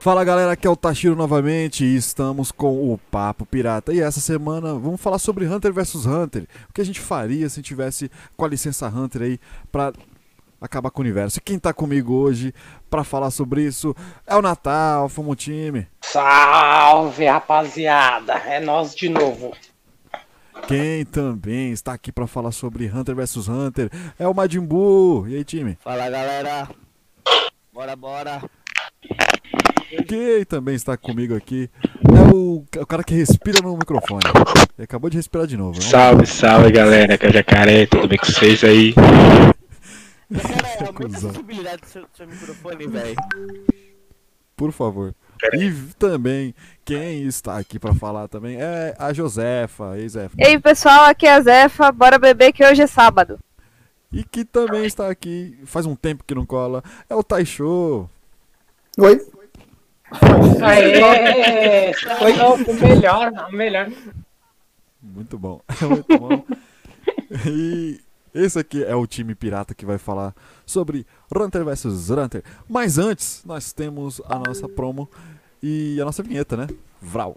Fala galera, aqui é o Tashiro novamente e estamos com o Papo Pirata. E essa semana vamos falar sobre Hunter vs Hunter. O que a gente faria se tivesse com a licença Hunter aí pra acabar com o universo. E quem tá comigo hoje pra falar sobre isso é o Natal, fomos time. Salve rapaziada, é nós de novo. Quem também está aqui pra falar sobre Hunter vs Hunter é o Majin Buu. E aí, time? Fala galera, bora bora. Quem também está comigo aqui é o, o cara que respira no microfone. Ele acabou de respirar de novo. né? Salve, salve galera, que é Jacaré, tudo bem com vocês aí? Cara, aumenta a sensibilidade do seu, do seu microfone, velho. Por favor. E também, quem está aqui pra falar também é a Josefa, ex-Zefa. E aí pessoal, aqui é a Zefa, bora beber que hoje é sábado. E que também está aqui, faz um tempo que não cola, é o Taisho. Oi? Aê! Foi o melhor, o melhor. Muito bom, muito bom. E esse aqui é o time pirata que vai falar sobre Hunter vs Hunter. Mas antes, nós temos a nossa promo e a nossa vinheta, né? Vral.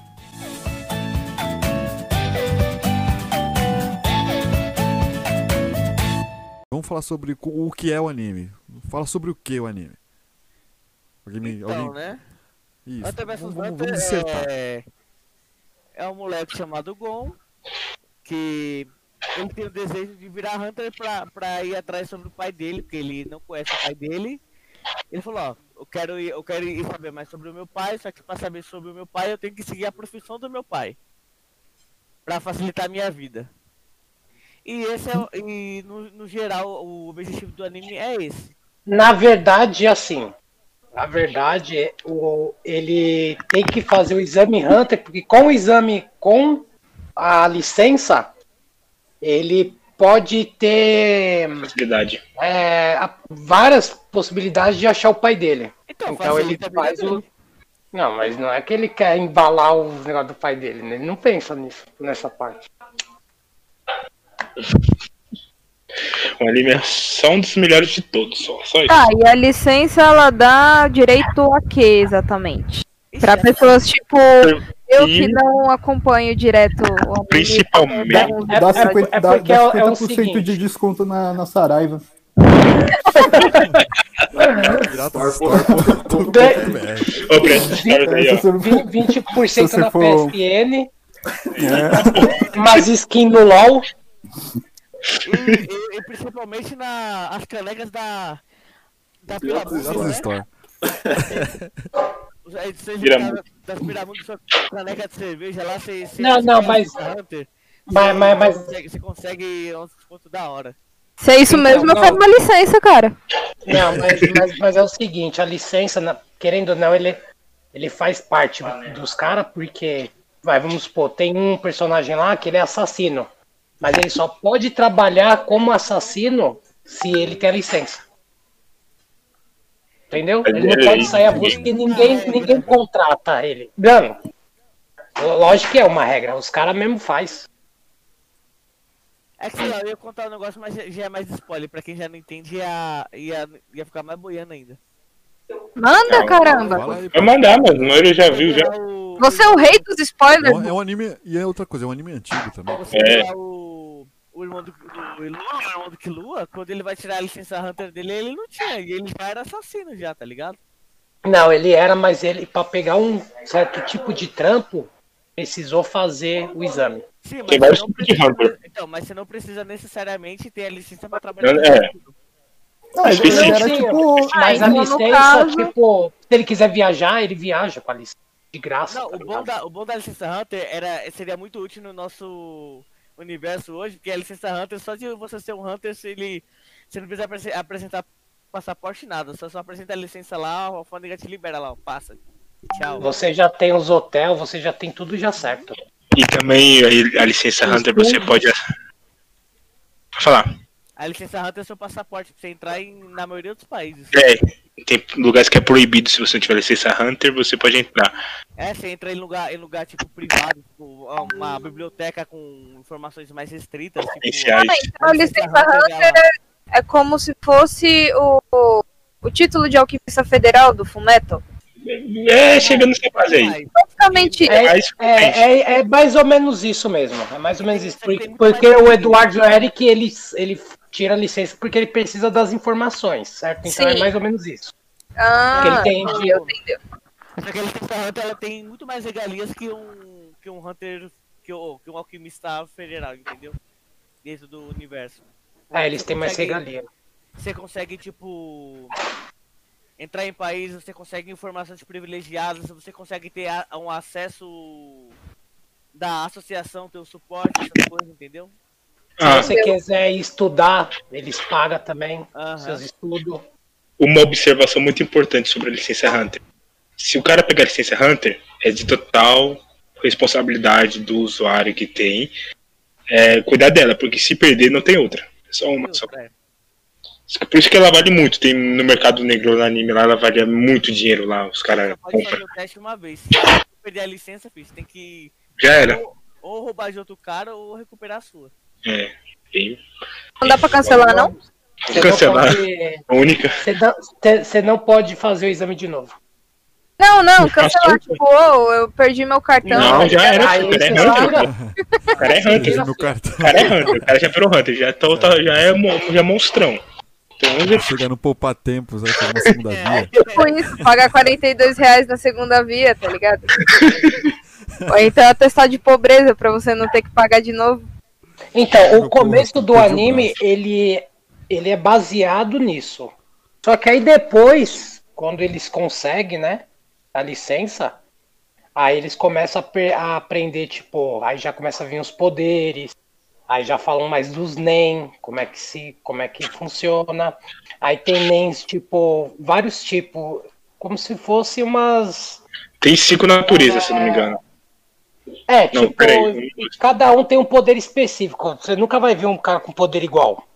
Vamos falar sobre o que é o anime. Fala sobre o que é o anime. Alguém me. Então, alguém... né? Isso. Hunter vs Vamos, vamos, vamos dissertar. é... é um moleque chamado Gon, que ele tem o desejo de virar Hunter pra, pra ir atrás sobre o pai dele, porque ele não conhece o pai dele. Ele falou, ó, eu quero, ir, eu quero ir saber mais sobre o meu pai, só que pra saber sobre o meu pai eu tenho que seguir a profissão do meu pai. Pra facilitar a minha vida. E esse é, e no, no geral, o objetivo do anime é esse. Na verdade, assim, na verdade, o, ele tem que fazer o exame Hunter, porque com o exame, com a licença, ele pode ter Possibilidade. é, a- várias possibilidades de achar o pai dele. Então, Então ele faz o. Não, mas não é que ele quer embalar o negócio do pai dele, né? Ele não pensa nisso, nessa parte. O anime é só um dos melhores de todos, só, só isso. Tá, e a licença ela dá direito a quê exatamente? Pra é- pessoas tipo eu que não acompanho direto o. Principalmente. É- Dá é- 50%, é dá- porque dá é o- é o 50% seguinte. de desconto na, na Saraiva. Piratasstore.com.br. Ô, Breno, essa história aí, Se ó. você- Vin- 20% Se você na for- PSN, É, umas skins no LOL. E, e- e principalmente na, as canecas da. Da Piratas né? Store. Aí Você jogar das Piramundo sua caneca de cerveja lá, você. você Não, você não, mas- o Hunter, Mas, você mas, mas consegue- Você consegue uns descontos da hora. Se é isso Então, mesmo, eu não. quero uma licença, cara. Não, mas, mas, mas é o seguinte, a licença, querendo ou não, ele, ele faz parte dos caras, porque, vai, vamos supor, tem um personagem lá que ele é assassino, mas ele só pode trabalhar como assassino se ele tem a licença. Entendeu? Ele não pode sair à busca e ninguém, ninguém contrata ele. Não, lógico que é uma regra, os caras mesmo faz. É que eu ia contar um negócio, mas já, é mais spoiler. Pra quem já não entende, ia, ia, ia ficar mais boiando ainda. Manda, Não, caramba. Vai mandar, mano. Ele já viu já. O, Você é o rei dos É spoilers. é um anime. E é outra coisa, é um anime antigo também. Você É. é. o, o irmão do, do Ilua, o irmão do Killua, quando ele vai tirar a licença Hunter dele, ele não tinha. E ele já era assassino já, tá ligado? Não, ele era, mas ele, pra pegar um certo tipo de trampo, precisou fazer o exame. Sim, mas você não precisa, Hunter. então, mas você não precisa necessariamente ter a licença pra trabalhar. É. Não, ele, era tipo. Mas a então, licença, caso- tipo, se ele quiser viajar, ele viaja com a licença. De graça. Não, tá o bom, da, o bom da licença Hunter era, seria muito útil no nosso universo hoje, porque a licença Hunter, só de você ser um Hunter, se ele, você não precisa apresen- apresentar passaporte nada, só, só apresenta a licença lá, a alfândega te libera lá, ó, passa. Tchau. Você já tem os hotéis, você já tem tudo já certo. E também a, a licença Hunter você pode. Pode falar. A licença Hunter é seu passaporte pra você entrar em, na maioria dos países. É, tem lugares que é proibido se você não tiver licença Hunter, você pode entrar. É, você entra em lugar, em lugar tipo privado, tipo, uma biblioteca com informações mais restritas. Tipo, Iniciais. Então, a licença Hunter é, é como se fosse o, o título de alquimista federal do Fullmetal. É, chegando nessa fase aí. Basicamente, É, Mas, É, é, é mais ou menos isso mesmo. É mais ou menos isso. Porque, porque o Eduardo Eric, ele, ele tira a licença porque ele precisa das informações, certo? Então é Sim. mais ou menos isso. ah, Porque ele tem- entendeu, entendeu. Só que a licença Hunter ela tem muito mais regalias que um, que um Hunter, que, o- que um alquimista federal, entendeu? Dentro do universo. É, eles Você têm mais consegue- regalia. Você consegue, tipo. Entrar em países, você consegue informações privilegiadas, você consegue ter a- um acesso da associação, ter o suporte, essas coisas, entendeu? Ah, Se você quiser estudar, eles pagam também Aham. seus estudos. uma observação muito importante sobre a licença Hunter. Se o cara pegar a licença Hunter, é de total responsabilidade do usuário que tem é, cuidar dela, porque se perder não tem outra. É só uma. Só. É. Por isso que ela vale muito. Tem no mercado negro no anime lá, ela vale muito dinheiro lá. Os caras Você pode fazer compram. o teste uma vez. Se você perder a licença, filho, você tem que Já era. ou, ou roubar de outro cara ou recuperar a sua. É. Bem, Não dá pra cancelar, não? Você não Cancelar. pode- única. Você não, você- não pode fazer o exame de novo. Não, não, cancelar, tipo, ô, eu perdi meu cartão. Não, já era. Aí O cara é Hunter. O cara é Hunter. O cara é Hunter. O cara já virou Hunter. Já, tá, tá- já é, já é monstrão. Então, já Chega no poupar tempos, fazer uma segunda via. Com isso, pagar 42 reais na segunda via, tá ligado? Ou então atestado de pobreza pra você não ter que pagar de novo. Então, o começo do anime, ele, ele é baseado nisso. Só que aí depois, quando eles conseguem, né, a licença, aí eles começam a, a aprender, tipo, aí já começa a vir os poderes, aí já falam mais dos NEM, como é que se, como é que funciona. Aí tem NEMs, tipo, vários tipos, como se fosse umas tem cinco naturezas, se não me engano. É, Não, tipo, peraí. cada um tem um poder específico. Você nunca vai ver um cara com poder igual.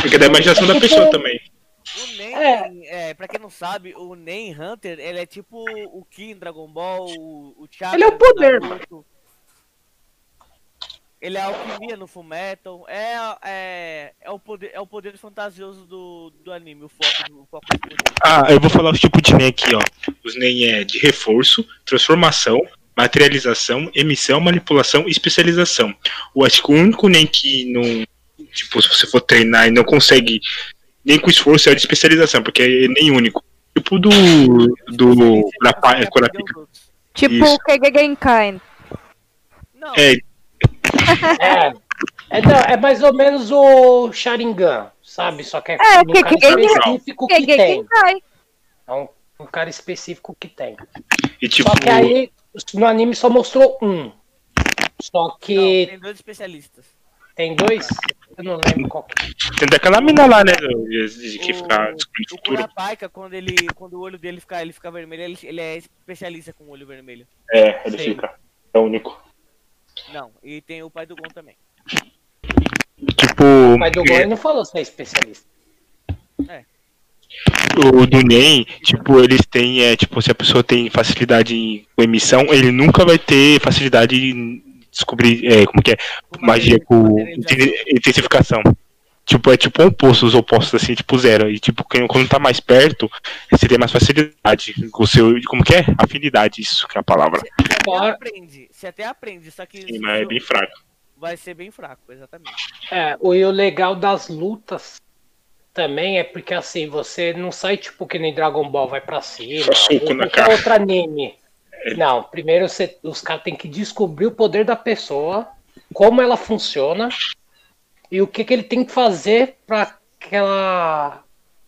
Porque é da imaginação da pessoa também. O Nen, É. é. pra quem não sabe, o Nen Hunter, ele é tipo o Ki em Dragon Ball, o, o Chakra Ele é o poder, Naruto. Ele é a alquimia no Fullmetal, é, é, é, o poder, é o poder fantasioso do, do anime, o foco do o foco do poder. Ah, eu vou falar os tipos de NEM aqui, ó. Os NEM é de reforço, transformação, materialização, emissão, manipulação e especialização. Eu acho que o único NEM que não. Tipo, se você for treinar e não consegue nem com esforço é o de especialização, porque é nem único. Tipo do. do. Você Kurapika. outros. Tipo o Kege Genkai. Não, É, É, é, não, é mais ou menos o Sharingan, sabe? Só que é, É, um que- cara que- específico que Kege tem. Genkai. É um, um cara específico que tem. e tipo. Só que aí no anime só mostrou um. Só não, que tem dois especialistas. tem dois. Eu não lembro qual que é. Tem daquela mina lá, né? de- de Que fica descobrindo o O futuro. Quando, ele, quando o olho dele fica, ele fica vermelho, ele, ele é especialista com o olho vermelho. É, ele Sim. fica. É o único. Não, e tem o pai do Gon também. Tipo. O pai do Gon não falou se é especialista. O do NEM, tipo, eles têm, é, tipo, se a pessoa tem facilidade em- com emissão, ele nunca vai ter facilidade em descobrir, é, como que é, magia com intensificação. Tipo, é tipo oposto, os opostos, assim, tipo zero. E tipo, quem- quando tá mais perto, você tem mais facilidade com o seu, como que é? Afinidade, isso que é a palavra. Você até Fora- aprende, você até aprende, só que Sim, mas é bem fraco. vai ser bem fraco, exatamente. É, e o legal das lutas também é porque assim, você não sai tipo que nem Dragon Ball vai pra cima, Só na cara. outro anime. Não, primeiro você- os caras têm que descobrir o poder da pessoa, como ela funciona e o que, que ele tem que fazer para aquela.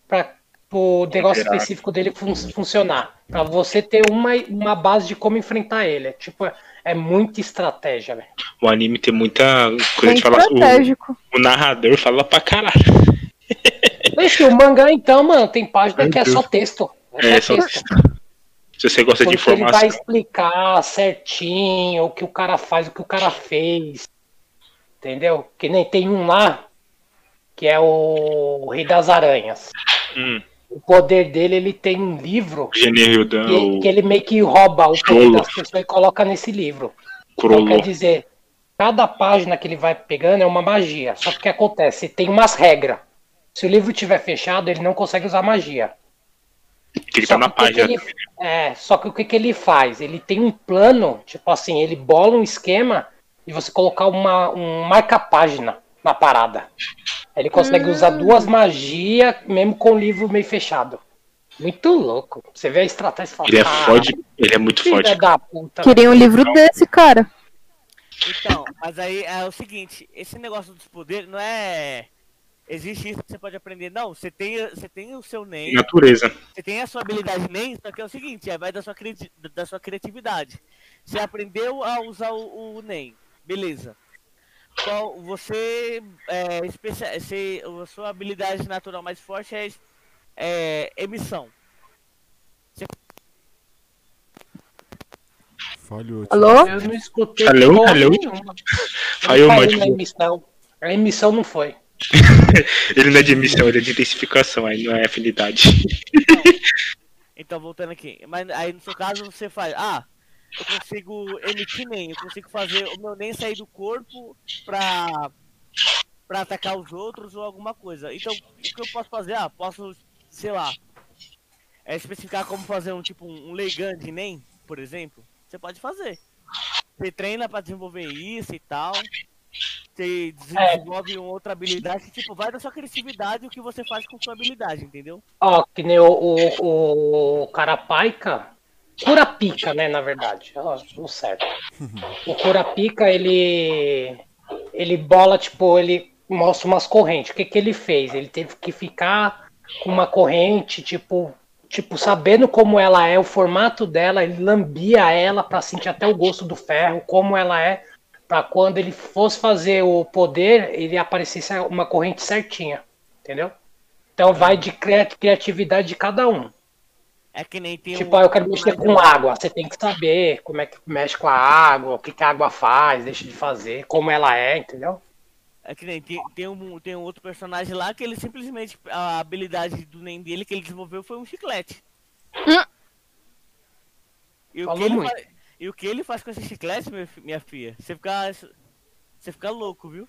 para o negócio Operar. específico dele fun- funcionar. Para você ter uma, uma base de como enfrentar ele. É, tipo, é, é muita estratégia, velho. O anime tem muita coisa Bem de falar. O, estratégico. o narrador fala pra caralho. Esse, o mangá, então, mano, tem página que é só texto. É É, só só texto. Se você gosta de Porque ele vai informação. explicar certinho o que o cara faz, o que o cara fez. Entendeu? Que nem tem um lá, que é o Rei das Aranhas. Hum, O poder dele, ele tem um livro Generildan, que, o que ele meio que rouba o poder das pessoas e coloca nesse livro. Então Crollo. quer dizer, cada página que ele vai pegando é uma magia. Só que o que acontece? Tem umas regras. Se o livro tiver fechado, ele não consegue usar magia. Tem que Só estar na página. ele- é, só que o que, que ele faz? Ele tem um plano, tipo assim, ele bola um esquema de você colocar uma, um marca-página na parada. Ele consegue usar duas magias, mesmo com o livro meio fechado. Muito louco. Você vê a estratégia e fala, Ele é "Caralho, forte, ele é muito forte. da puta. Queria um livro desse, cara. Então, mas aí é o seguinte, esse negócio dos poderes não é. Existe isso que você pode aprender. Não, você tem, você tem o seu NEM, Natureza. você tem a sua habilidade NEM, só que é o seguinte, é, vai da sua, criati- da sua criatividade. Você aprendeu a usar o, o NEM, beleza. Qual, você, é, especia, você, a sua habilidade natural mais forte é, é emissão. Falhou. Alô? Eu não escutei Alô, porra alô? Falhou, na emissão. A emissão não foi. ele não é de emissão, ele é de intensificação, aí não é afinidade. Então, voltando aqui. Mas aí no seu caso você faz. Ah, eu consigo emitir NEM, eu consigo fazer o meu NEM sair do corpo pra, pra atacar os outros ou alguma coisa. Então, o que eu posso fazer? Ah, posso, sei lá, é especificar como fazer um tipo um Leigan de NEM, por exemplo. Você pode fazer. Você treina pra desenvolver isso e tal. Você desenvolve uma outra habilidade tipo, vai da sua criatividade o que você faz com sua habilidade, entendeu? Ó, que nem o, o, o Carapica. Curapica, né, na verdade. Ó, tudo certo. O Curapica, ele. Ele bola, tipo, ele mostra umas correntes. O que, que ele fez? Ele teve que ficar com uma corrente, tipo. Tipo, sabendo como ela é, o formato dela, ele lambia ela pra sentir até o gosto do ferro, como ela é, pra quando ele fosse fazer o poder, ele aparecesse uma corrente certinha. Entendeu? Então vai de cria- criatividade de cada um. É que nem tem Tipo, um ah, eu quero mexer com água. Você tem que saber como é que mexe com a água, o que, que a água faz, deixa de fazer, como ela é, entendeu? É que nem tem, tem, um, tem um outro personagem lá que ele simplesmente. A habilidade do NEM dele que ele desenvolveu foi um chiclete. Hum. E, o Falou que ele e o que ele faz com esse chiclete, minha, fi- minha filha? Você fica. Você fica louco, viu?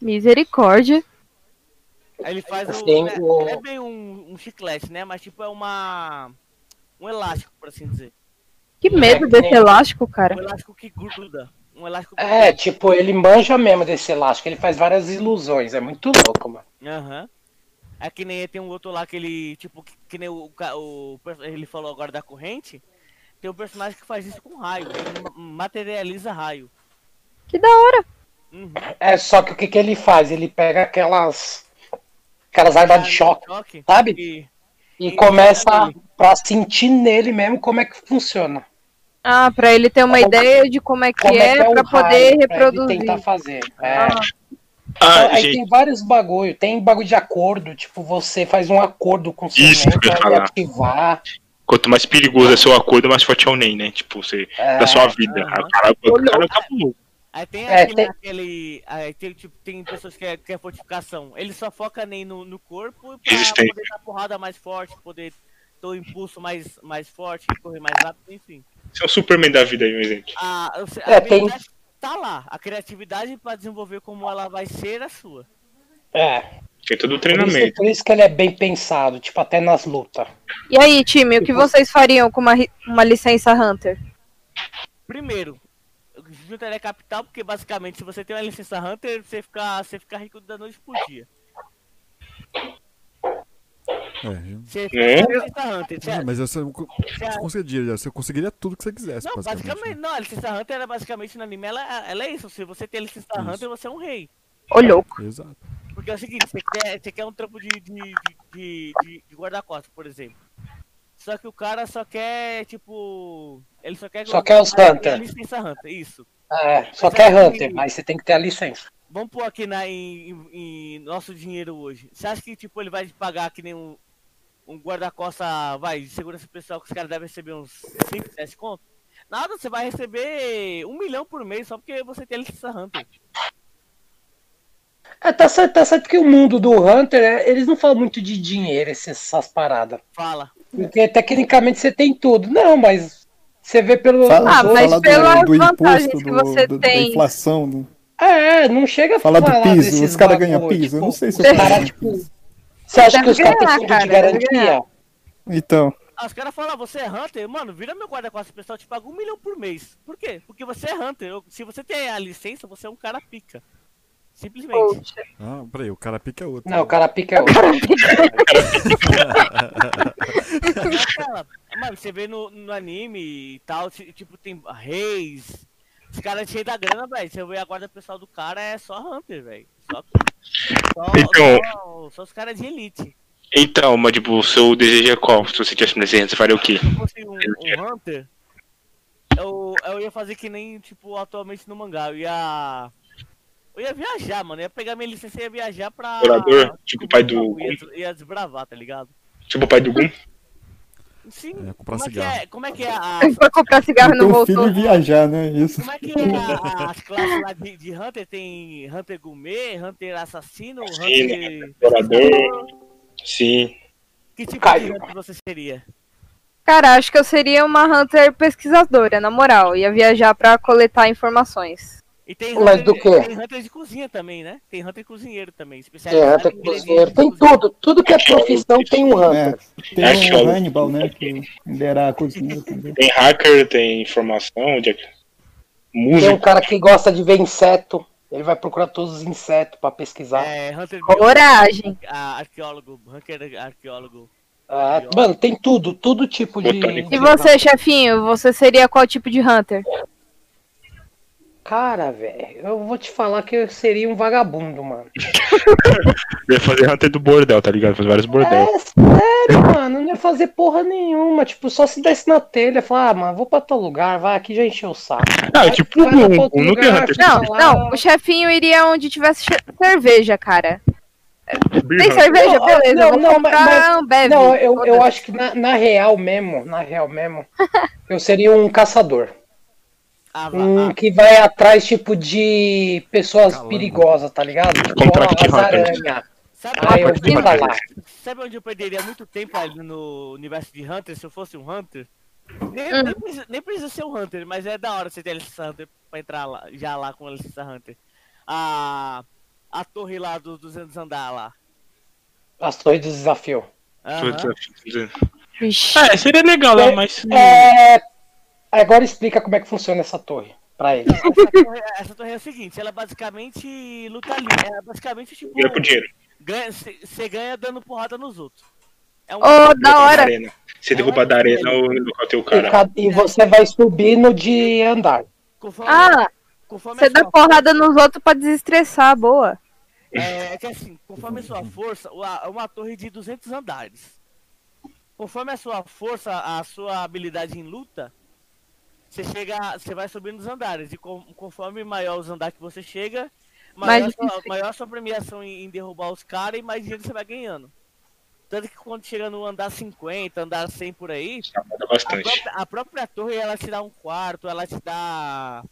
Misericórdia. Aí ele faz. Tem né, Não é bem um, um chiclete, né? Mas tipo é uma. Um elástico, por assim dizer. Que medo É, desse tem- elástico, cara. Um elástico que gruda. Um elástico que É, tipo, ele manja mesmo desse elástico, ele faz várias ilusões, é muito louco, mano. Aham. É que nem tem um outro lá que ele, tipo, que, que nem o, o, ele falou agora da corrente. Tem um personagem que faz isso com raio. Ele ma- materializa raio. Que da hora. Uhum. É, só que o que, que ele faz? Ele pega aquelas. aquelas armas de choque, Choque. sabe? E, E E começa pra sentir nele mesmo como é que funciona. Ah, pra ele ter uma Como- ideia de como é que Como é, é, que é pra raio, poder pra ele reproduzir. tentar fazer. É. Ah, Ah, aí gente, tem vários bagulho, tem bagulho de acordo, tipo, você faz um acordo com o seu Isso mente ativar. Quanto mais perigoso é seu acordo, mais forte é o NEM, né? Tipo, você. É, da sua vida. aham. Aí o cara, o cara louco. aí tem É, aquele. tem- aquele aí tem, tipo, tem pessoas que é, que é fortificação. Ele só foca nem no, no corpo pra Resistência. poder dar porrada mais forte, poder ter o impulso mais, mais forte, correr mais rápido, enfim. Você é o Superman da vida aí, um exemplo. A, a É, tem- tá lá. A criatividade pra desenvolver como ela vai ser é sua. É. Tem todo o Por isso, treinamento. por isso que ele é bem pensado, tipo, até nas lutas. E aí, time, o que vocês fariam com uma, uma licença Hunter? Primeiro, juntaria capital, porque basicamente se você tem uma licença Hunter, você fica, você fica rico da noite por dia. É, Você É? licença Hunter. Você- não, mas você, não co- você- você conseguiria, você conseguiria tudo que você quisesse, Não, basicamente. basicamente, né? não, a licença Hunter era basicamente no anime, ela, ela é isso. Se você tem a licença Isso. Hunter, você é um rei. Ô, louco. Exato. Porque é o seguinte, você quer, você quer um trampo de, de, de, de, de- guarda-costas, por exemplo. Só que o cara só quer, tipo. Ele só quer. Só quer os Hunter. licença Hunter, isso. É, só Mas quer Hunter, mas você tem que ter a licença. Vamos pôr aqui na, em, em- nosso dinheiro hoje. Você acha que, tipo, ele vai pagar que nem um, um guarda-costas, vai, de segurança pessoal, que os caras devem receber uns 5, 10 conto? Nada, você vai receber um milhão por mês só porque você tem a licença Hunter. É, tá certo, tá certo que o mundo do Hunter, é, eles não falam muito de dinheiro, essas, essas paradas. Fala. Porque tecnicamente você tem tudo. Não, mas você vê pelo. Fala, Ah, mas pelas do, do vantagens imposto, que do, você do- da tem. inflação. do- É, não chega a Fala do falar piso, os caras ganham piso. Eu não tipo, sei se os eu caras, tipo, piso. Você acha que os caras têm fundo cara, de garantia? Então, Ah, os caras falam, você é Hunter? Mano, vira meu guarda-costas pessoal, te paga um milhão por mês. Por quê? Porque você é Hunter. Eu- se você tem a licença, você é um cara pica. Simplesmente. Ah, peraí, o cara pica outro. Não, o cara pica é outro. É Mano, você vê no, no anime e tal, ti- tipo, tem reis. Os caras cheios da grana, velho. Você vê a guarda pessoal do cara, é só Hunter, velho. Só, só, Então- só, só os caras de elite. Então, mas tipo, o seu desejo é qual? Se você tivesse um desejo, você faria o quê? Se eu fosse um, um Hunter, eu, eu ia fazer que nem, tipo, atualmente no mangá. Eu ia. Eu ia viajar, mano. Eu ia pegar minha licença e ia viajar pra. Explorador? Tipo o pai do- Ia, ia desbravar, tá ligado? Tipo o pai do Gun? Sim. É, comprar como, é cigarro. é, como é que é a. Foi comprar cigarro não filho voltou. e viajar, né? Isso. Como é que é a- as classes lá de, de Hunter? Tem Hunter Gourmet, Hunter Assassino, Assassino, Hunter. Explorador. Sim. Que tipo de. Hunter você seria? Cara, acho que eu seria uma Hunter pesquisadora, na moral. Ia viajar pra coletar informações. E tem Mas Hunter, do quê? tem Hunter de cozinha também, né? Tem Hunter cozinheiro também. Tem Hunter cozinheiro, tem tudo. Tudo que é profissão tem um É, Hunter. tem Arqueólogo. o Hannibal, né? Que lidera a cozinha também. Tem hacker, tem informação, de... Tem música. um cara que gosta de ver inseto. Ele vai procurar todos os insetos pra pesquisar. É, Hunter Coragem. arqueólogo, Hunter arqueólogo. Ah, mano, tem tudo, todo tipo de. E você, chefinho, você seria qual tipo de Hunter? Cara, velho, eu vou te falar que eu seria um vagabundo, mano. Eu ia fazer Hunter do bordel, tá ligado? Fazer vários bordel. É sério, mano, não ia fazer porra nenhuma. Tipo, só se desse na telha, falar, ah, mano, vou pra tal lugar, vai, aqui já encheu o saco. Ah, tipo, vai lá pra um, um não tem lugar, Hunter. Não, não, o chefinho iria onde tivesse cerveja, cara. Tem cerveja? Não, Beleza, não, vou não, comprar mas- Ambev. Não, eu, eu acho que na, na real mesmo, na real mesmo, eu seria um caçador. Ah, Um ah, que vai atrás, tipo, de pessoas Calango. perigosas, tá ligado? Tipo, Contract Hunter. aranhas. sabe, Aí eu lá. sabe onde eu perderia muito tempo ali no universo de Hunter se eu fosse um Hunter? Nem, Hum. nem precisa, nem precisa ser um Hunter, mas é da hora você ter a licença Hunter pra entrar lá, já lá com a licença Hunter. A, a torre lá dos 200 andar lá. As torres do desafio. Vixe. É, seria legal lá, mas. É... Agora explica como é que funciona essa torre pra ele. Essa torre, essa torre é o seguinte, ela é basicamente luta livre. É basicamente tipo. Ganha por dinheiro. Você ganha dando porrada nos outros. É um. Ô, da hora. Arena. Você derruba da arena o local tem o E, cara. ca- e você vai subindo de andar. Conforme, Ah, você dá sua porrada nos outros pra desestressar, boa. É, é que assim, conforme a sua força, uma, é uma torre de 200 andares. Conforme a sua força, a sua habilidade em luta, você chega, você vai subindo os andares. E com- conforme maior os andares que você chega, maior, sua, maior a sua premiação em, em derrubar os caras e mais dinheiro você vai ganhando. Tanto que quando chega no andar 50, andar 100 por aí, a própria, a própria torre ela te dá um quarto, ela te dá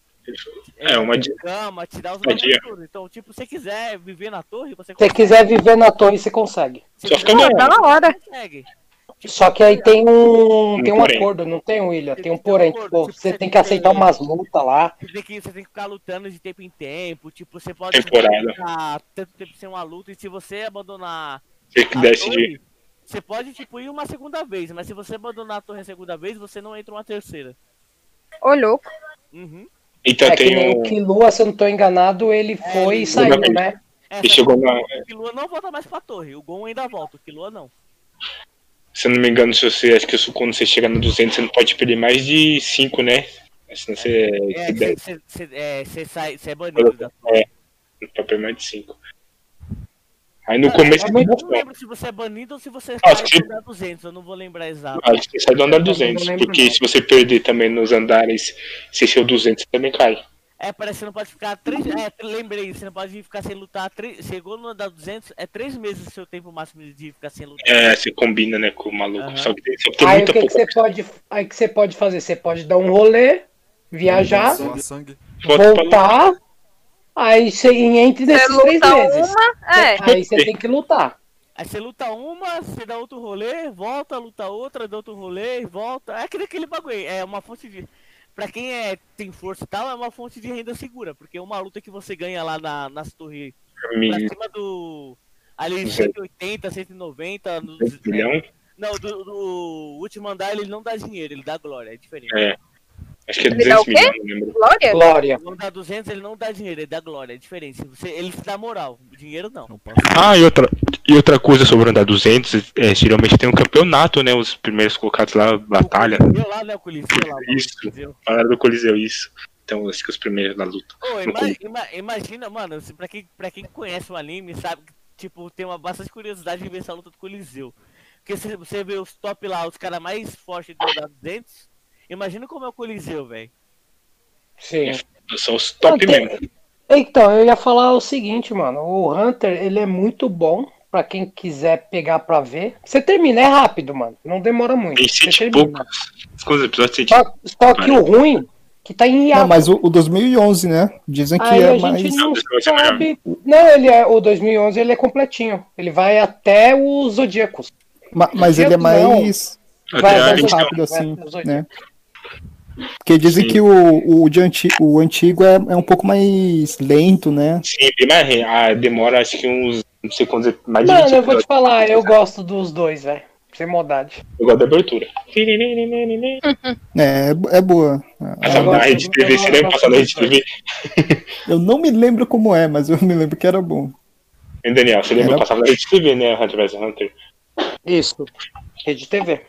É, uma di- cama, te dá os tudo. Então, tipo, se você quiser viver na torre, você Se você consegue. quiser viver na torre, você consegue. Se Só você fica Pô, ganhando. da hora. consegue. Tipo, Só que aí tem um, tem um porém. acordo, não tem, William? Tem um Tem um porém. Tipo, tipo, você tem que aceitar que- umas lutas lá. Você tem, que, você tem que ficar lutando de tempo em tempo. Tipo, você pode Temporada. ficar tanto tempo sem uma luta. E se você abandonar Você que desce de. torre, você pode, tipo, ir uma segunda vez. Mas se você abandonar a torre a segunda vez, você não entra uma terceira. Ô, louco. Uhum. Então É que tem nem um. o Kilua, se eu não tô enganado, ele foi ele- e saiu, né? Essa Ele chegou na. O Killua não volta mais pra torre. O Gon ainda volta. O Killua não. Se eu não me engano, se você. Acho que quando você chega no 200, você não pode perder mais de 5, né? Senão você. É, você deve- você você- é, você sai, você é banido da É, não pode perder mais de 5. Aí no Cara, começo eu é não muito bom. lembro se você é banido ou se você Acho sai que- do andar 200, eu não vou lembrar exato. Acho que sai do andar Eu também 200, não lembro, porque não. se você perder também nos andares, se ser o 200, você também cai. É, parece que você não pode ficar três. É, lembrei, você não pode ficar sem lutar. Três, chegou no andar 200, é três meses o seu tempo máximo de ficar sem lutar. É, você combina, né, com o maluco. Aham. Só que tem, só que tem Aí o muita que, que você pode. Aí o que você pode fazer? Você pode dar um rolê, viajar, voltar. Aí você entre Você nesses três luta meses. uma, é. Aí você tem que lutar. Aí você luta uma, você dá outro rolê, volta, luta outra, dá outro rolê, volta. É aquele, aquele bagulho, é uma fonte de. Pra quem é, tem força e tal, é uma fonte de renda segura, porque uma luta que você ganha lá na, nas torres pra cima do. Ali Sim. 180, 190. Nos, milhão. Não, do, do último andar ele não dá dinheiro, ele dá glória, é diferente. É. Acho que é Ele dá 200 o quê? milhões, não lembro. Glória? Glória. No andar 200 ele não dá dinheiro, ele dá glória, é diferente. Você, ele te dá moral, dinheiro não. Não. Ah, e outra, e outra coisa sobre o andar 200, é, geralmente tem um campeonato, né? Os primeiros colocados lá, batalha. Coliseu lá, né? O Coliseu lá. o Isso. Falaram do Coliseu, isso. Então, acho que os primeiros na luta. Ô, ima- imagina, mano, pra quem, pra quem conhece o anime, sabe que, tipo, tem uma bastante curiosidade de ver essa luta do Coliseu. Porque se você vê os top lá, os caras mais fortes do andar 200, imagina como é o Coliseu, velho. Sim. São os top tem- mesmo. Então, eu ia falar o seguinte, mano. O Hunter, ele é muito bom pra quem quiser pegar pra ver. Você termina, é rápido, mano. Não demora muito. Tem e termina. poucos. Só, só que o ruim, que tá em Não, hiato. mas o, o 2011, né? Dizem que Aí é a mais. gente não sabe. Não, ele é o 2011, ele é completinho. Ele vai até os Zodíacos. ma- Mas ele é mais, vai, vai, mais rápido, assim, né? Porque dizem Sim. que o, o, de anti, o antigo é, é um pouco mais lento, né? Sim, re- Ah, demora acho que uns. Não sei quantos. Mais de 20 Mano, eu vou te falar, eu gosto dos dois, velho. Sem maldade. Eu gosto da abertura. É, é boa. Passava gosto- na Rede TV, eu você lembra? Passava na Rede. TV. Eu não me lembro como é, mas eu me lembro que era bom. Hein, Daniel, você lembra? Era- Passava na Rede TV, né? Hunter vs Hunter. Isso. Rede TV.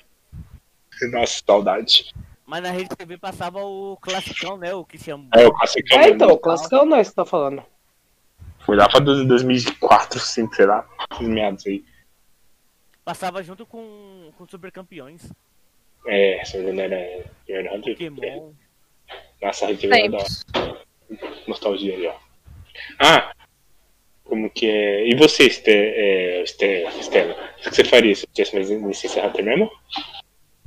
Nossa, saudade. Mas na Rede TV passava o classicão, né? O que chama. É, o classicão. É, então, o classicão nós tá falando. Foi lá pra 2004, 2005, sei lá. Esses meados aí. Passava junto com, com Super Campeões. É, se não era. Era Hunter. Pokémon. Nossa, a Rede TV era da nostalgia aí, ó. Ah! Como que é. E você, Ste- é, Ste- Stella? O que você faria se tivesse mais licença Hunter mesmo?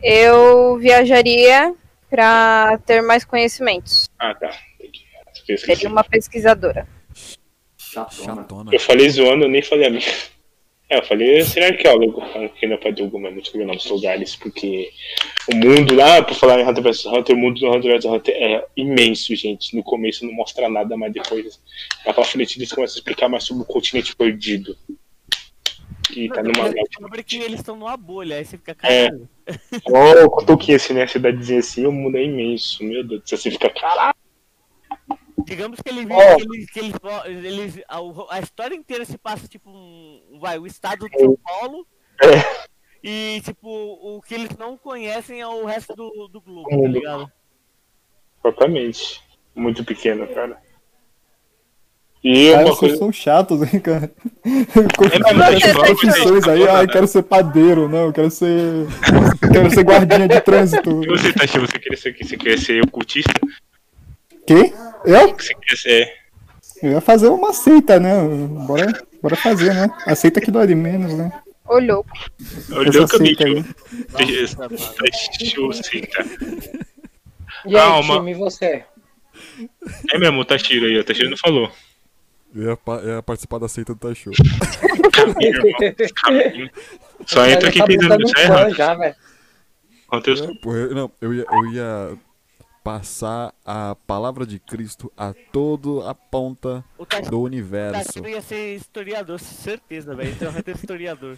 Eu viajaria pra ter mais conhecimentos. Ah, tá. Seria uma pesquisadora. Chatona. Eu falei zoando, eu nem falei a minha. É, eu falei ser arqueólogo, que não é pra Douglas, mas muito legal nos lugares, porque o mundo lá, por falar em Hunter vs Hunter, o mundo do Hunter vs Hunter é imenso, gente. No começo não mostra nada, mas depois, lá pra frente, eles começam a explicar mais sobre o continente perdido. Que tá numa. Sobre que eles estão numa bolha, aí você fica, É. caralho. Oh, com Tolkien, assim, né? Cidadezinha assim, o mundo é imenso, meu Deus do céu, você fica, caralho. Digamos que ele viu Ó. que eles, que eles, eles- a, a história inteira se passa, tipo, um, vai, o estado de São Paulo. É. E, tipo, o que eles não conhecem é o resto do, do globo, tá ligado? Propriamente. Muito pequeno, cara. E Cara, uma vocês coisa. são chatos, hein, cara? É, mas profissões aí, ah, eu quero ser padeiro, não, eu quero ser. quero ser guardinha de trânsito. E você, Tachi, você quer ser, você quer ser ocultista? Quê? Eu? Você quer ser. Eu ia fazer uma seita, né? Bora, bora fazer, né? A seita que dói de menos, né? Ô, louco. Olhou o Essa seita caminho. aí. Nossa, mano. Tachio, seita. E aí, Calma. time, e você? É mesmo, o Tashiro aí, o Tashiro não falou. Eu ia, pa- ia participar da seita do Taisho. Só entra quem tá tem dano fã errado. já, velho. Quanto eu É, porra, eu- não, eu ia, eu ia passar a palavra de Cristo a toda a ponta O do o universo. Tati ia ser historiador, certeza, velho. Então vai ter historiador.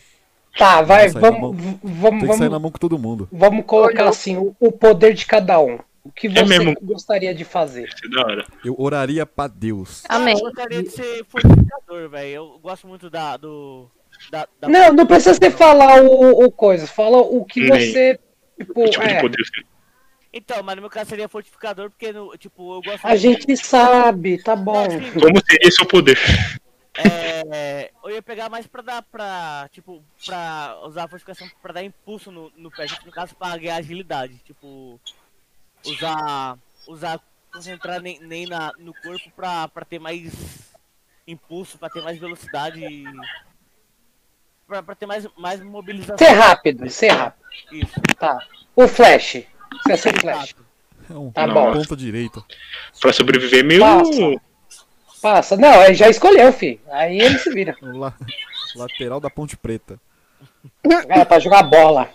Tá, vai, Vamos vamos, vamos, Tem que sair na vamos, mão com todo mundo. vamos colocar assim, o, o poder de cada um. O que você mesmo. gostaria de fazer? É. Eu oraria pra Deus. Amém. Eu gostaria de ser fortificador, velho. Eu gosto muito da, do da, da- Não, não precisa você falar o, o coisa. Fala o que Nem. você. Tipo, Que tipo de é. Então, mas no meu caso seria fortificador, porque, no, tipo, eu gosto a gente sabe, tá bom. Não, sim, Como seria seu poder? É, eu ia pegar mais pra dar pra, tipo, pra usar a fortificação pra dar impulso no, no pé, no caso pra ganhar agilidade, tipo, usar, usar, concentrar nem, nem na, no corpo pra, pra ter mais impulso, pra ter mais velocidade, e- pra, pra ter mais, mais mobilização. Ser rápido, ser rápido. Isso, Tá. O Flash. Você é ser Flash. É um Tá bom. ponta direita. Pra sobreviver meio. Passa. Passa. Não, ele já escolheu, fi. Aí ele se vira. La- lateral da Ponte Preta. É, pra jogar bola.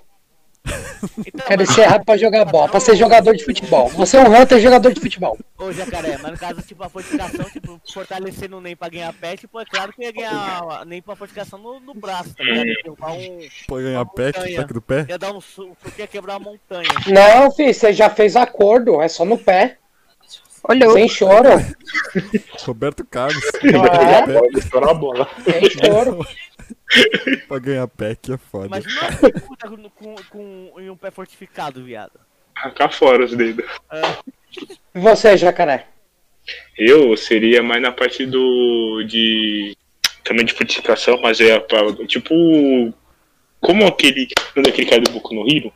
Então, Quero mas- ser rápido pra jogar bola. Pra ser jogador de futebol. Você é um Hunter jogador de futebol. Ô, jacaré, mas no caso, tipo, a fortificação, tipo, fortalecendo o NEM pra ganhar pé, tipo, é claro que ia ganhar NEM pra fortificação no, no braço, tá ligado? Ia derrubar um. Ganhar montanha. ataque do pé. Ia dar um suco, ia quebrar uma montanha. Não, fi, você já fez acordo. É só no pé. Olhou. Sem choro. Roberto Carlos. É. Pode estourar a bola. Sem choro. pra ganhar pack é foda. Imagina uma puta com, com, com em um pé fortificado, viado. Arrancar fora os dedos. E você, jacaré? Eu seria mais na parte do. de. também de fortificação, mas é pra, tipo. Como aquele. Lembra aquele cara do Boku no Hero?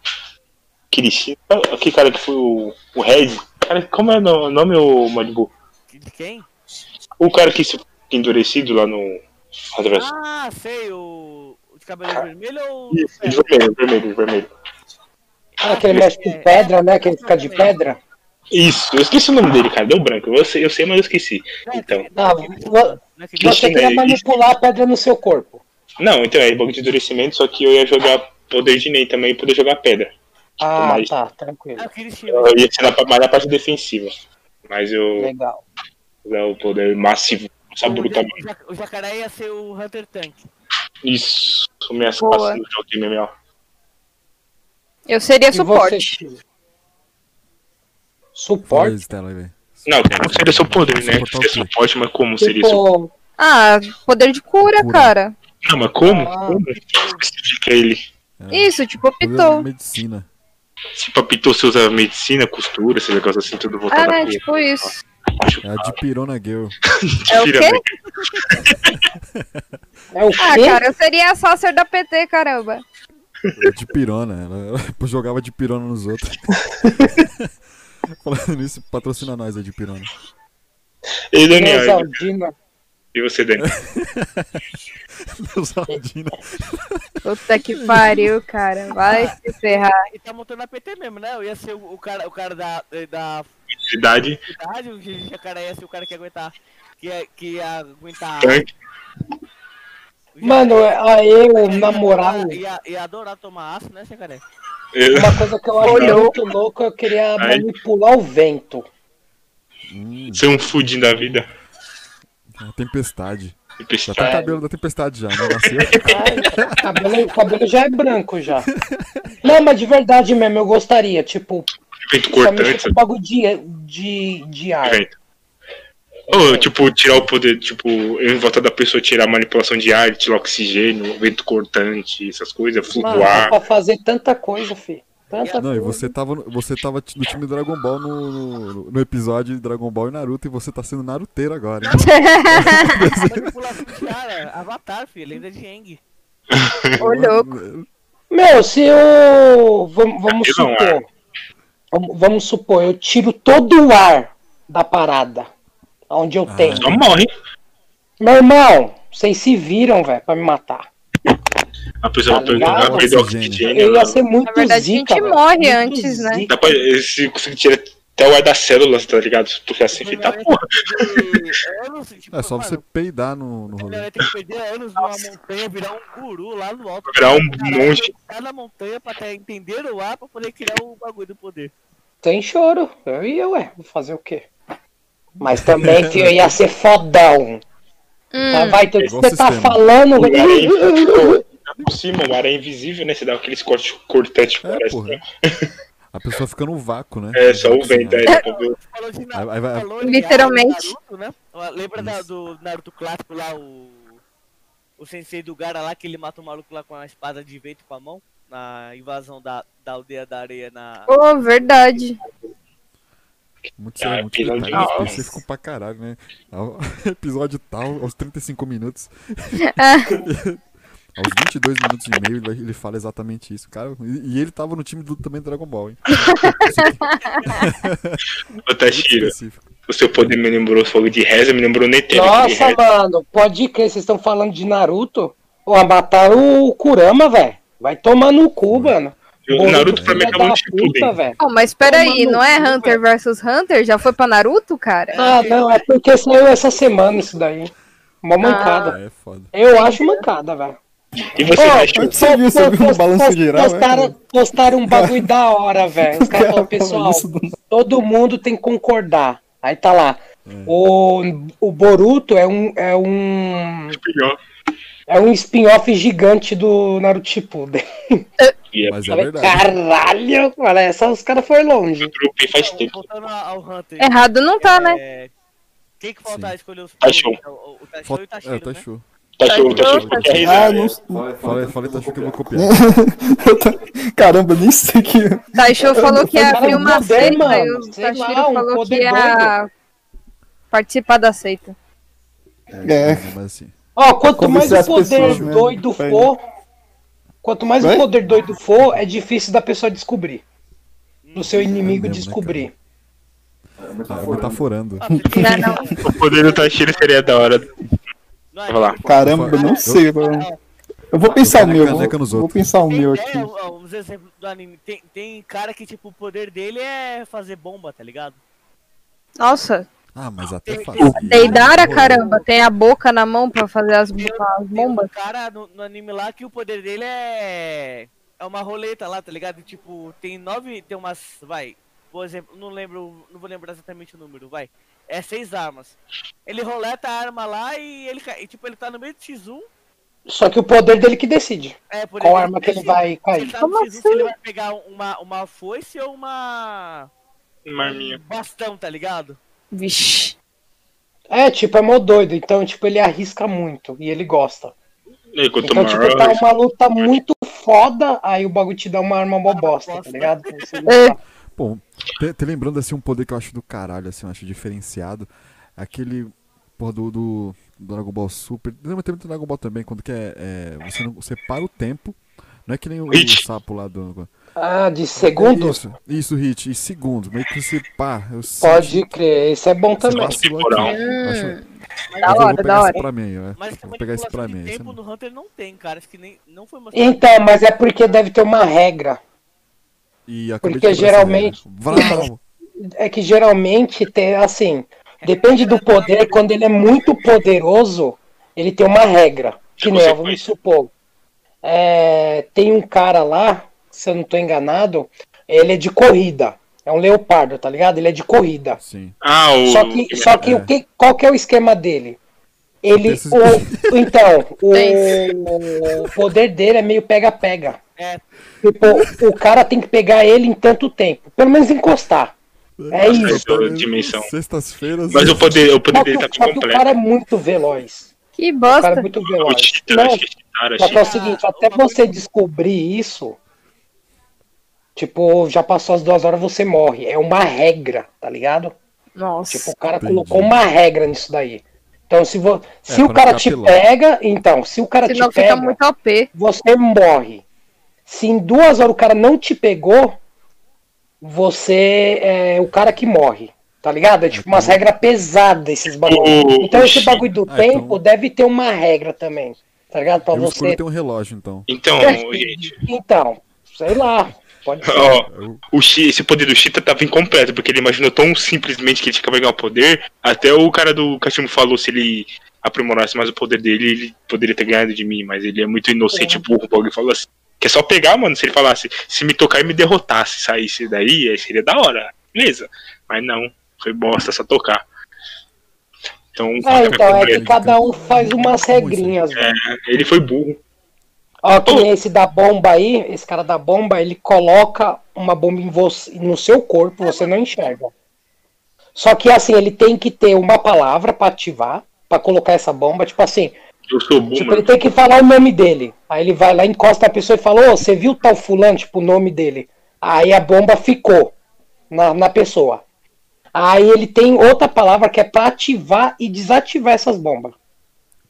Kirishima. Aquele cara que foi o. o Red. Cara, como é o nome, o Malibu? De quem? O cara que se endurecido lá no. Ah, sei, o. o de cabelo vermelho ou. Isso, de vermelho, vermelho, vermelho. Ah, que ele mexe com pedra, né? Que ele fica de pedra. Isso, eu esqueci o nome dele, cara. Deu branco. Eu sei, eu sei mas eu esqueci. Então. Tá, vo- Não é que- você queria é- manipular a pedra no seu corpo. Não, então é bagulho de endurecimento, só que eu ia jogar poder de Ney também e poder jogar pedra. Ah, Mas- tá, tranquilo. É Kirishima. Eu ia ser mais na parte defensiva. Mas eu. Legal. É o poder massivo, essa O, ja- o jacaré ia ser o Hunter Tank. Isso, minhas Boa. classes no jogo de MMO. Eu seria E suporte. você, Suporte? aí, velho. Não, como seria seu poder, né? Suportar o Ser quê? suporte, mas como seria seu Tipo, Ah, poder de cura, Cura. cara. Não, mas como? Ah. Como? Especifica ele. Isso, tipo, Poder pitou. de medicina. Se papitou, você usa medicina, costura, esse negócio assim, tudo voltado Ah, a é tipo isso. É a de Pirona Girl. É o quê? é o Ah, quê? cara, eu seria a saucer da PT, caramba. É de Pirona. Ela, ela jogava de Pirona nos outros. Falando nisso, patrocina nós aí de Pirona. E Daniel, e você, Daniel? Neusaldina. Puta que pariu, cara. Vai se ferrar. E tá montando a PT mesmo, né? Eu ia ser o, o cara, o cara da, da Idade, cidade, o jacaré ia ser o cara que ia aguentar. Que que aguentar. tanque. Mano, jacaré a eu, ia na moral, Ia, ia adorar tomar aço, né, jacaré? Eu- uma coisa que eu acho Olhou. muito louco, eu queria Ai. manipular o vento. Hum, Ser um fudinho da vida. a tempestade. Já Tempestade. cabelo da tempestade já, né? Ai, o cabelo, cabelo já é branco já. Não, mas de verdade mesmo, eu gostaria, tipo, Vento cortante, com bagulho de, de, de ar. vento. Ou, tipo, tirar o poder, tipo, em volta da pessoa tirar a manipulação de ar, tirar oxigênio, vento cortante, essas coisas, Mano, dá flutuar. pra fazer tanta coisa, fi. Tanta Não, e coisa. você tava, no- você tava no time Dragon Ball no, no, no episódio de Dragon Ball e Naruto e você tá sendo naruteiro agora, hein? Manipulação de ar, é Avatar, filho, lenda de Eng. Ô, louco. Meu, se eu. Vamos, vamos supor. Vamos, vamos supor, eu tiro todo o ar da parada. Onde eu Ah. tenho. Só morre. Meu irmão, vocês se viram, velho, pra me matar. A pessoa Tá vai perder- vai perder Oxigênio. oxigênio. Eu ia ela- ser muito Na verdade, a zica, gente velho. morre Muito antes, né? zica. Dá pra, se conseguir tirar até o ar das células, tá ligado? Porque assim fica, porra. Anos, tipo, É só você peidar no, no rolê. ter que perder anos numa montanha, virar um guru lá no alto. Virar um Caralho, monge. Tá na montanha pra ter, entender o ar pra poder criar o bagulho do poder. Sem choro. Eu ia, ué. Vou fazer o quê? Mas também, filho, eu ia ser fodão. Tá, Hum, vai, tudo que você tá sistema. falando. O ar é invisível. Por cima, o ar é invisível, né? Você dá aqueles cortes cortantes, É, parece. né? A pessoa fica no vácuo, né? É, só o vento, aí pra ver. Falou de Aí- Naruto, Literalmente. Naruto, né? Lembra da- do Naruto clássico lá, o. o sensei do Gara lá, que ele mata o maluco lá com a espada de vento com a mão, na invasão da, da aldeia da areia na. Pô, verdade. Muito, Ah, muito detalhe específico pra caralho, né? Episódio tal, aos 35 minutos. aos 22 minutos e meio, ele- fala exatamente isso. Cara, e, e ele tava no time do, também do Dragon Ball, hein? Ô, Tashiro, Específico. o seu poder me lembrou fogo de reza, me lembrou Netero. Nossa, mano, pode crer, vocês estão falando de Naruto? Pô, mataram o Kurama, velho. Vai tomar no cu, mano. O Naruto pra mim acabou no Shippuden. puta, velho. Oh, mas peraí, Toma não é cu, Hunter vs Hunter? Já foi pra Naruto, cara? Ah, não, é porque saiu essa semana isso daí. Uma mancada. É, foda. Eu acho mancada, velho. E você, Tashiro? Onde você viu? No post- balanço post- geral? é, Postaram, cara? postaram um bagulho da hora, velho. Os caras falaram, pessoal, todo mundo tem que concordar. Aí tá lá. O, o Boruto é um, é um, Pior. é um spin-off gigante do Naruto Shippuden. E é Mas é verdade. caralho, olha, só os caras foram longe. Tropei faz tempo. Hunter. Errado não tá, né? é, Quem que falta Sim. escolher os Tachou. O, o, o Tachou e o É, Tashiro, tá né? Show. Tashiro, Tachou, Tashiro, Tachou. quer Ah, não. Falei, falei, tá achando que eu vou copiar. Eu tô- Caramba, nem sei que. Taisho falou que ia abrir um uma seita e o sei um falou que ia participar da seita. É. Mas assim. Ó, quanto mais Convencer o poder né? doido Vai. for, quanto mais o poder doido for, é difícil da pessoa descobrir. Do seu inimigo É mesmo, né, descobrir. Tá metaforando. Ah, não. O poder do Tashiro seria da hora. Não, Vai lá. Caramba, eu não sei. Eu, eu vou pensar o meu. Vou, pensar o Tem, meu é, aqui. uns exemplos do anime. Tem, tem cara que, tipo, o poder dele é fazer bomba, tá ligado? Nossa, Ah, mas até Tem- fazia. Deidara, caramba, tem a boca na mão pra fazer as, Tem, as tem um bombas. cara no, no anime lá que o poder dele é. É uma roleta lá, tá ligado? Tipo, tem nove. Tem umas. Vai. Por exemplo, não lembro. Não vou lembrar exatamente o número, vai. É seis armas. Ele roleta a arma lá e ele cai. e, tipo, ele tá no meio do X1. Só que o poder dele que decide. É, por Qual arma que ele vai Se ele cair. tá Como no X1, se assim? ele vai pegar uma, uma foice ou uma. Marminha. Um bastão, tá ligado? Vixe. É, tipo, é mó doido. Então, tipo, ele arrisca muito e ele gosta. E Então, tipo, tá uma luta muito foda, aí o bagulho te dá uma arma mó bosta, tá ligado? Você É. Bom, te, te lembrando assim um poder que eu acho do caralho, assim, eu acho diferenciado. Aquele. Porra, do, do, do Dragon Ball Super. Lembra tem muito Dragon Ball também, quando que é. é, você, não, você para o tempo. Não é que nem o, o sapo lá do. Ah, de segundos? Isso, isso, hit. E segundos. Meio que você pá. Eu Pode crer, esse é bom você também. Acho- Hum, Mas, Da hora, pegar da esse hora. pra mim, é. mas Vou pegar esse pra mim. esse tempo não- no Hunter não tem, cara. Acho que nem. Não foi. Então, mas é porque deve ter uma regra. E acabei Porque geralmente-! É que geralmente tem, assim, depende do poder, quando ele é muito poderoso, ele tem uma regra. Que nem, ó, vamos supor, é, tem um cara lá, se eu não tô enganado, ele é de corrida. É um leopardo, tá ligado? Ele é de corrida. Sim. Ah, o. Só que, só que É. o que, qual que é o esquema dele? Ele, o, então, o, o poder dele é meio pega-pega. É, Tipo, o cara tem que pegar ele em tanto tempo, pelo menos encostar. É isso. Dimensão. Sextas-feiras. Mas o poder, o poder dele que, tá que o completo. cara é muito veloz. que O cara é bosta. muito O veloz. Não, acho que é Cheetara, só que é o seguinte, até você descobrir isso, tipo, já passou as duas horas, você morre. É uma regra, tá ligado? Nossa. Tipo, o cara Entendi. colocou uma regra nisso daí. Então, se, vo... se É, o pra cara te pelado. pega, então, se o cara Senão te fica pega, muito OP. você morre. Se em duas horas o cara não te pegou, você é o cara que morre. Tá ligado? É tipo umas regras pesadas esses bagulhos. O- Então o esse bagulho do Ah, tempo então- deve ter uma regra também. Tá ligado? Pra Eu você. ter um relógio, então. Então, gente. Então, sei lá. Pode ser. Ó, Eu- o Chi, esse poder do Cheetah tava incompleto, porque ele imaginou tão simplesmente que ele tinha que pegar o poder. Até o cara do Cachimbo falou se ele aprimorasse mais o poder dele, ele poderia ter ganhado de mim, mas ele é muito inocente, burro. O Bog falou assim: que é só pegar, mano. Se ele falasse, se me tocar e me derrotasse, saísse daí, aí seria da hora, beleza. Mas não, foi bosta só tocar. Então, Ah, então, é que cada um faz umas regrinhas, velho. ele foi burro. Ó, que nem esse da bomba aí, esse cara da bomba, ele coloca uma bomba em você, no seu corpo, você não enxerga. Só que assim, ele tem que ter uma palavra pra ativar, pra colocar essa bomba, tipo assim, Eu sou Tipo, ele tem que falar o nome dele. Aí ele vai lá, encosta a pessoa e fala, ô, você viu tal fulano, tipo, o nome dele. Aí a bomba ficou na, na pessoa. Aí ele tem outra palavra que é pra ativar e desativar essas bombas.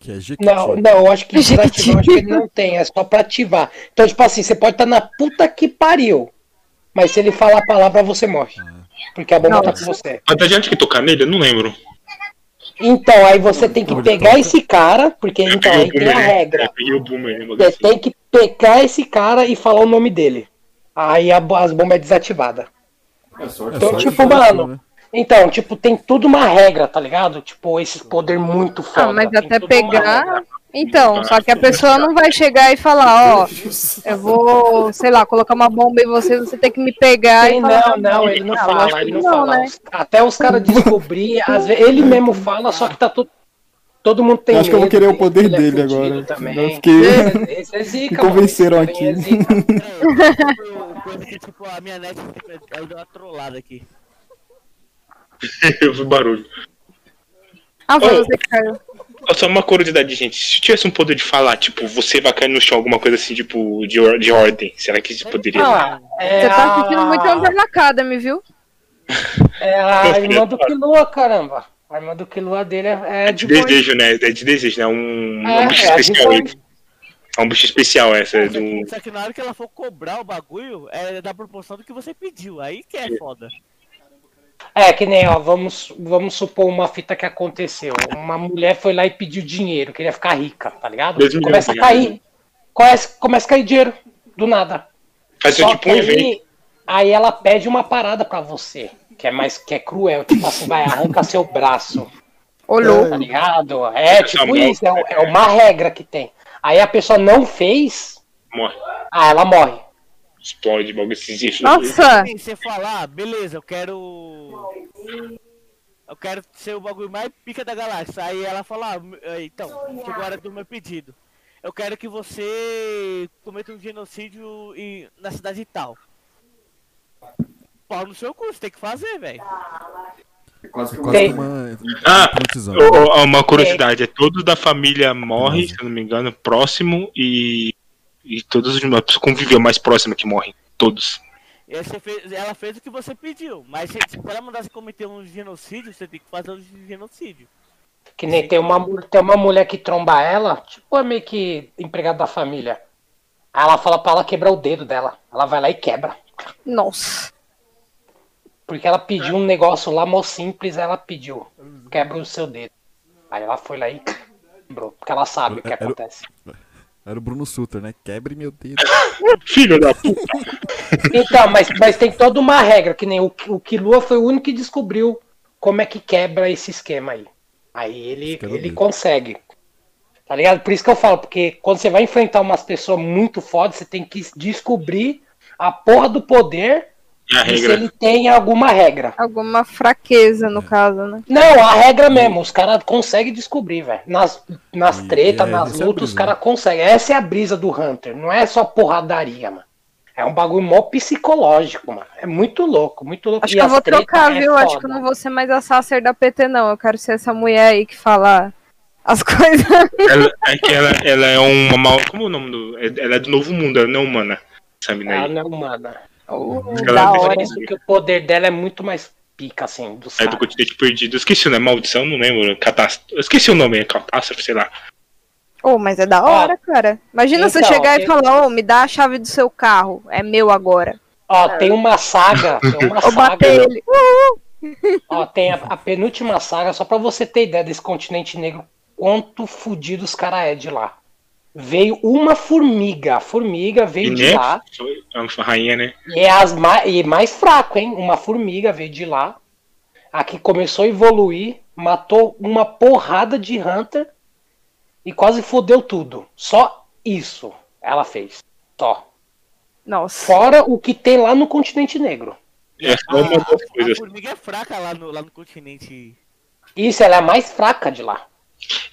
Que é Jequiti. Não, não, eu acho que desativar, acho que ele não tem, é só pra ativar. Então, tipo assim, você pode estar na puta que pariu. Mas se ele falar a palavra, você morre. Porque a bomba tá com você. Mas adiante que tocar nele? Eu não lembro. Então, aí você tem que Olha, pegar esse cara, porque Eu então aí tem a regra. Você tem que pegar esse cara e falar o nome dele. Aí a, as bombas é desativada. É Então, tipo, mano, né? Então, tipo, tem tudo uma regra, tá ligado? Tipo, esse poder muito foda. Ah, mas tem até tudo pegar. Então, só que a pessoa não vai chegar e falar, ó, eu vou, sei lá, colocar uma bomba em você, você tem que me pegar Sim, e falar. não, não, ele não Ah, fala, ele que não fala. né? Até os caras descobrir, às vezes, ele mesmo fala, só que tá todo. Todo mundo tem Eu acho que eu vou medo querer o poder ele é dele fudido agora. Também. Eu fiquei- Esse é zica, Me convenceram mano. Aqui. é zica. Peraí, coisa que, tipo, a minha net deu uma trollada aqui. Eu vi barulho. Ah, foi Oh. você que caiu. Só uma curiosidade, gente. Se tivesse um poder de falar, tipo, você vai cair no chão, alguma coisa assim, tipo, de, or- de ordem, será que isso poderia? Ah, é Você tá assistindo a- muito Umbrella Academy, viu? É a irmã do Killua, caramba. A irmã do Killua dele é, é de de desejo, né? É de desejo, né? Um, É, um bicho é especial. É um bicho especial essa Só do. que, só que na hora que ela for cobrar o bagulho, é da proporção do que você pediu. Aí que é foda. É, que nem, ó, vamos, vamos supor uma fita que aconteceu. Uma mulher foi lá e pediu dinheiro, queria ficar rica, tá ligado? Milhões, Começa a tá cair. Começa, começa a cair dinheiro, do nada. Só tipo um evento. aí, aí ela pede uma parada pra você, que é mais que é cruel, tipo assim, vai, arranca seu braço, Olhou. tá ligado? É tipo isso, é, é uma regra que tem. Aí a pessoa não fez, Morre. ah, ela morre. Explode, bagulho esses Nossa! Sim, você falar, beleza, eu quero. Eu quero ser o bagulho mais pica da galáxia. Aí ela fala, ah, então, chegou a hora do meu pedido. Eu quero que você cometa um genocídio em- na cidade tal. Pau no seu cu, você tem que fazer, velho. Quase que Quase Tem- que uma Ah, Uma curiosidade, é todos da família morre, se eu não me engano, próximo e. E todos os pessoa conviveu mais próxima que morrem. Todos. Você fez- ela fez o que você pediu. Mas se, se ela mandasse cometer um genocídio, você tem que fazer um genocídio. Que nem tem uma, tem uma mulher que tromba ela, tipo, é meio que empregada da família. Aí ela fala pra ela quebrar o dedo dela. Ela vai lá e quebra. Nossa. Porque ela pediu um negócio lá, mó simples, ela pediu. Quebra o seu dedo. Aí ela foi lá e quebrou. Porque ela sabe o que acontece. Era o Bruno Sutter, né? Quebre meu dedo. Filho da puta. Então, mas, mas tem toda uma regra, que nem o, o Kilua foi o único que descobriu como é que quebra esse esquema aí. Aí ele, ele consegue. Tá ligado? Por isso que eu falo, porque quando você vai enfrentar umas pessoas muito fodas, você tem que descobrir a porra do poder se regra. ele tem alguma regra. Alguma fraqueza, no caso, né? Não, a regra mesmo, os caras conseguem descobrir, velho. Nas, nas E- tretas, e é- nas essa é lutas, os brisa, caras conseguem. Essa é a brisa do Hunter, não é só porradaria, mano. É um bagulho mó psicológico, mano. É muito louco, muito louco. Acho E que eu vou trocar, é viu? Acho que eu não vou ser mais a Sacer da PT, não. Eu quero ser essa mulher aí que fala as coisas. Ela, é que ela, ela é uma mal. Como é o nome do. Ela é do novo mundo, ela não é humana. Essa mina Ela não é humana. Oh, Ela da é hora. Isso que o poder dela é muito mais pica, assim, dos É do continente perdido. Eu esqueci o nome, maldição, não lembro. Catástrofe. Eu esqueci o nome, é catástrofe, sei lá. Oh, mas é da hora, cara. Imagina você Então, chegar e eu- falar, ô, me dá a chave do seu carro. É meu agora. Ó, tem uma saga, tem uma Ou saga, bater ele. ó, tem a, a penúltima saga, só pra você ter ideia desse continente negro, quanto fudido os caras é de lá. Veio uma formiga, a formiga veio E de né? lá, Foi é uma rainha, né? e é as mais, e mais fraco, hein? Uma formiga veio de lá, aqui começou a evoluir, matou uma porrada de Hunter e quase fodeu tudo. Só isso ela fez. Só. Nossa. Fora o que tem lá no continente negro. É só uma das a, a formiga é fraca lá no, lá no continente. Isso, ela é a mais fraca de lá.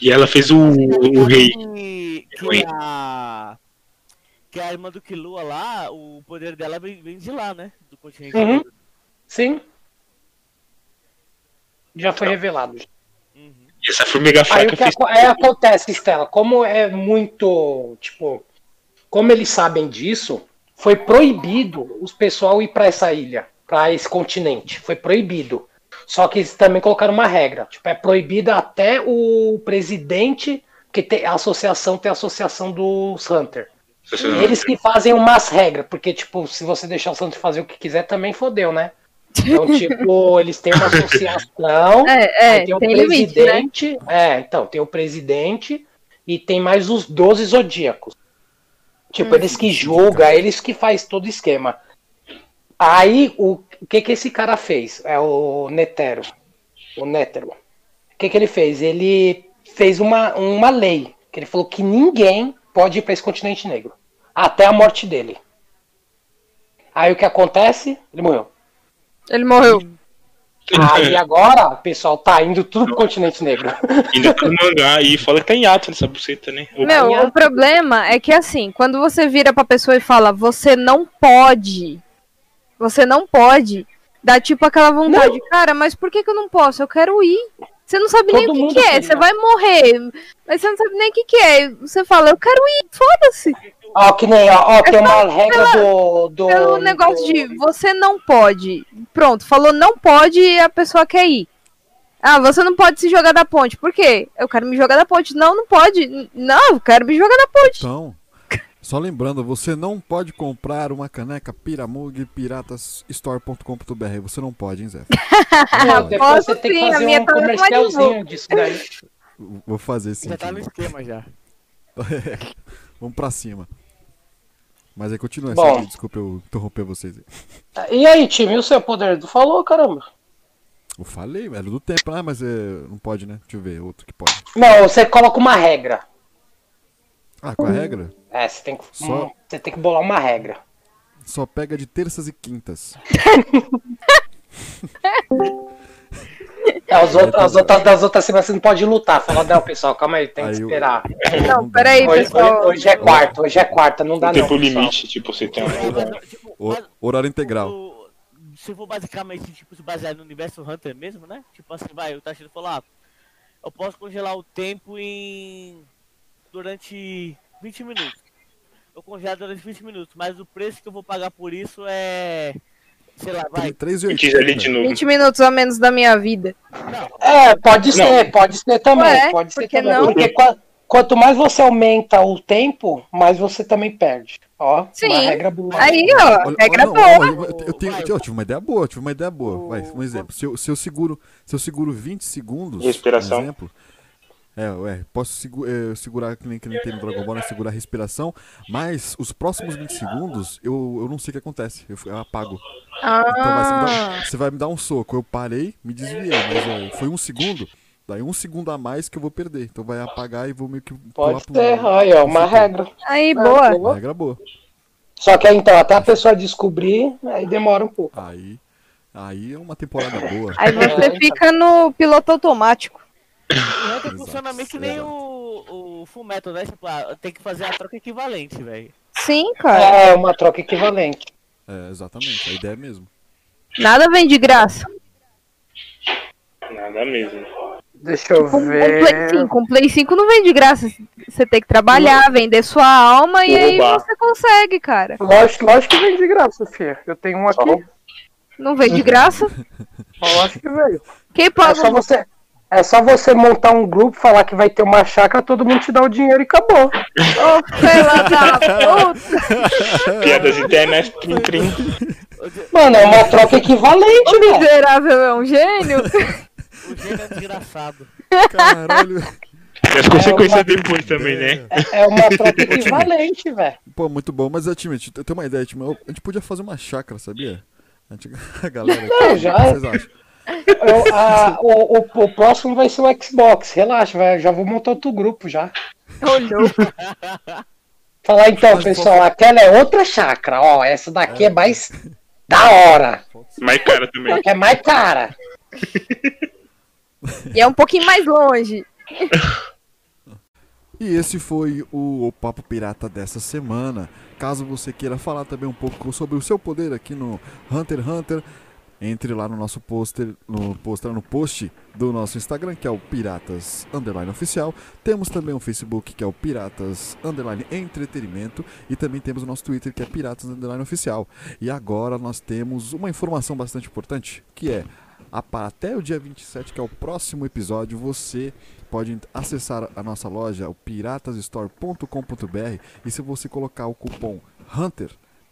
E ela fez o, o rei. Que, a. Que a irmã do Killua lá, o poder dela vem, vem de lá, né? Do continente. Uhum. Sim. Já foi revelado. Uhum. Essa formiga Aí fraca o que fez. aí acontece, Estela, como é muito, tipo, como eles sabem disso, foi proibido os pessoal ir para essa ilha, para esse continente, foi proibido. Só que eles também colocaram uma regra, tipo, é proibido até o presidente, que tem a associação tem a associação dos Hunter. Eles que fazem umas regras, porque, tipo, se você deixar o Hunter fazer o que quiser, também fodeu, né? Então, tipo, eles têm uma associação. É, é, tem o tem limite, né? presidente. É, então, tem o presidente e tem mais os 12 zodíacos. Tipo, eles que julgam, eles que faz todo o esquema. Aí, o, o que que esse cara fez? É o Netero. O Nétero. O que que ele fez? Ele fez uma, uma lei. Que ele falou que ninguém pode ir para esse continente negro. Até a morte dele. Aí o que acontece? Ele morreu. Ele morreu. Aí agora o pessoal tá indo tudo pro continente negro. Ainda tá no mangá e fala que tá em ato nessa buceta, né? O- Meu, o problema é que assim, quando você vira pra pessoa e fala, você não pode, você não pode, dá tipo aquela vontade, cara, mas por que, que eu não posso? Eu quero ir. Você não sabe nem Todo o que, que é, você né? vai morrer, mas você não sabe nem o que, que é. Você fala, eu quero ir, foda-se. Ó, que nem, ó, ó, tem uma regra do. do Pelo negócio do- de você não pode. Pronto, falou não pode e a pessoa quer ir. Ah, você não pode se jogar da ponte. Por quê? Eu quero me jogar da ponte. Não, não pode. Não, eu quero me jogar da ponte. Então, só lembrando, você não pode comprar uma caneca Piramug piratasstore.com.br. Você não pode, hein, Zé? Não, Posso você tem que sim, a minha um tá comercialzinho disso daí. Vou fazer sim. Já tá no esquema já. Vamos pra cima. Mas aí continua, Bom. Bom. desculpa eu interromper vocês aí. E aí, time, e o seu poder? Tu falou, caramba. Eu falei, velho, do tempo, ah, mas é, não pode, né? Deixa eu ver, outro que pode. Não, você coloca uma regra. Ah, com a regra? É, você tem que, Só- hum, você tem que bolar uma regra. Só pega de terças e quintas. É, as, outras, as outras das outras semanas você não pode lutar. Fala, não, pessoal, calma aí, tem que Aí eu- esperar. Não, peraí, Hoje, pessoal. hoje- hoje é quarta, hoje é quarta, não dá não. tempo pessoal. limite, tipo, você tem uma. Tipo, O- mas horário integral. o- se for basicamente tipo, se basear no universo Hunter mesmo, né? Tipo assim, vai, o Tashiro falou, ah, eu posso congelar o tempo em. Durante 20 minutos. Eu congelo durante 20 minutos, mas o preço que eu vou pagar por isso é. Sei lá, vai. 3 e Diz ali de 80. novo. 20 minutos a menos da minha vida. É, pode ser, pode ser também. Ué, pode ser também. não? Porque qua- quanto mais você aumenta o tempo, mais você também perde. Ó, Sim. uma regra boa. Aí, ó, Olha- regra olha, não, boa. olha, eu, eu tenho, eu tive uma ideia boa, eu tive uma ideia boa. Vai, um exemplo. Se eu, se eu seguro, se eu seguro 20 segundos, Respiração. por exemplo, é, ué, posso segu- eh, segurar que nem, que nem tem no Dragon Ball, né, segurar a respiração, mas os próximos 20 segundos eu, eu não sei o que acontece, eu, eu apago. Então vai, você, me Ah, dá, você vai me dar um soco, eu parei, me desviei, mas é, foi um segundo, daí um segundo a mais que eu vou perder, então vai apagar e vou meio que pular Pode pro- ser, aí, ó, uma regra. aí, boa. Uma regra boa. Só que aí, então, até a pessoa descobrir, aí demora um pouco. Aí, aí é uma temporada boa. Aí você fica no piloto automático. O Hunter Exato, funciona meio que nem o, o Full Metal, né? Tipo, ah, tem que fazer a troca equivalente, velho. Sim, cara. É uma troca equivalente. É, exatamente, a ideia é mesmo. Nada vem de graça. Nada mesmo. Deixa eu Com, com ver. Play 5, com Play 5 não vem de graça. Você tem que trabalhar, vender sua alma e aí Oba. você consegue, cara. Lógico, lógico que vem de graça, filha. Eu tenho um aqui. Não vem de graça? Lógico que veio. Quem É paga? só você. É só você montar um grupo, falar que vai ter uma chácara, todo mundo te dá o dinheiro e acabou. Ô, fela da puta. Piadas internas, trim, trim. Mano, é uma troca equivalente, O velho. miserável é um gênio. O gênio é desgraçado. Caralho. E as consequências depois também, né? É uma troca equivalente, velho. Pô, muito bom. Mas, é, time, eu tenho uma ideia, time. eu- A gente podia fazer uma chácara, sabia? A, gente, a galera aqui. Não, já O que é. vocês acham? Eu- a- o, o- o próximo vai ser o Xbox. Relaxa. Já vou montar outro grupo já. Olhou. Falar então, Mas pessoal, aquela é outra chácara. Ó, essa daqui é mais da hora. Mais cara também. Só que é mais cara. E é um pouquinho mais longe. E esse foi o, o Papo Pirata dessa semana. Caso você queira falar também um pouco sobre o seu poder aqui no Hunter x Hunter, Entre lá no nosso poster, no poster, no post do nosso Instagram, que é o Piratas Underline Oficial. Temos também o Facebook, que é o Piratas Underline Entretenimento. E também temos o nosso Twitter, que é Piratas Underline Oficial. E agora nós temos uma informação bastante importante, que é até o dia 27, que é o próximo episódio, você pode acessar a nossa loja, o piratasstore.com.br, e se você colocar o cupom HUNTER,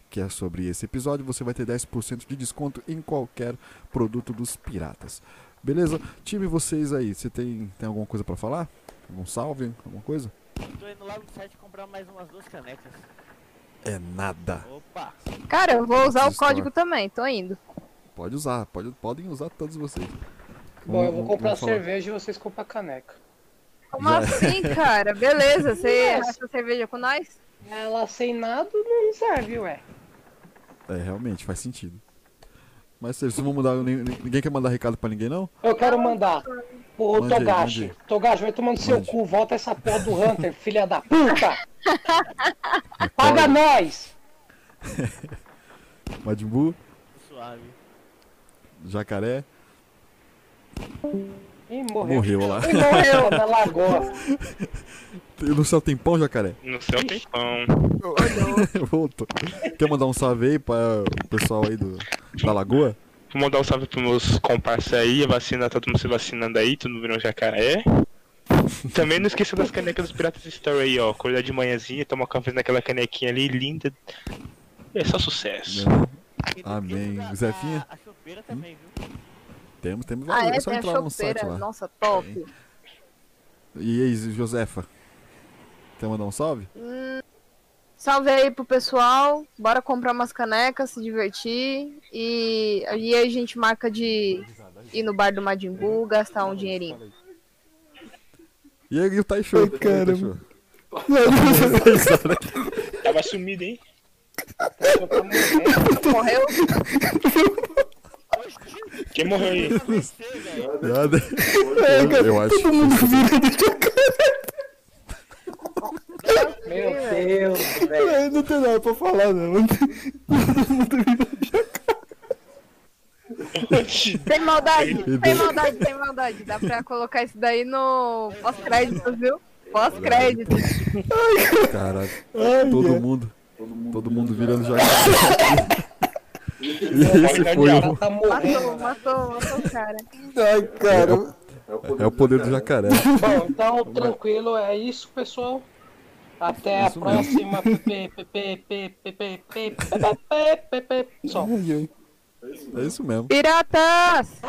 que é sobre esse episódio, você vai ter 10% de desconto em qualquer produto dos piratas. Beleza? Time, vocês aí, você tem, tem alguma coisa pra falar? Algum salve? Alguma coisa? Tô indo lá no site comprar mais umas duas canecas. É nada. Opa! Cara, eu vou usar o Store. código também, tô indo. Pode usar, pode, podem usar todos vocês. Bom, eu vou comprar cerveja e vocês compram caneca. Como Já- assim, cara? Beleza, você acha cerveja com nós? Ela sem nada não serve, ué. É, realmente, faz sentido. Mas vocês vão mudar. nin- Ninguém quer mandar recado pra ninguém, não? Eu quero mandar o Mande Togashi. aí. Togashi, vai tomando seu Mande. cu, volta essa porra do Hunter, filha da puta! Paga nós! Majin Buu, Suave. jacaré, Ih, morreu. morreu lá. Ih, morreu na lagoa. No céu tem pão, jacaré? No céu tem pão. Voltou. Quer mandar um salve aí para o pessoal aí do, da Lagoa? Vou mandar um salve pros meus comparsas aí, a vacina, todo mundo se vacinando aí, todo mundo virou um jacaré. Também não esqueça das canecas dos Piratas Story aí, ó. Acordar de manhãzinha, tomar café naquela canequinha ali, linda. É só sucesso. Amém. da- Zefinha? A, a chopeira também, viu? Temos, temos Ah, valor. é, É só tem a entrar no site lá. Nossa, top. E aí, Josefa? Quer mandar um salve? Salve aí pro pessoal. Bora comprar umas canecas, se divertir. E aí a gente marca de ir no bar do Majin Buu, gastar um dinheirinho. E aí, o Taisho? Ai, caramba. Tava sumido, hein? Morreu? Quem morreu aí? Você, velho. Nada. Eu, eu acho. Meu Deus, velho. Não tem nada pra falar, não. Sem maldade, sem maldade, sem maldade. Dá pra colocar isso daí no pós-crédito, viu? Pós-crédito. Caraca. Ai, Todo mundo. Todo mundo virando jacaré. E esse foi o. Matou, matou, matou o cara. Ai, cara. É o poder do jacaré. Bom, então tranquilo, é isso, pessoal. Até a próxima. Só. É isso mesmo. Piratas!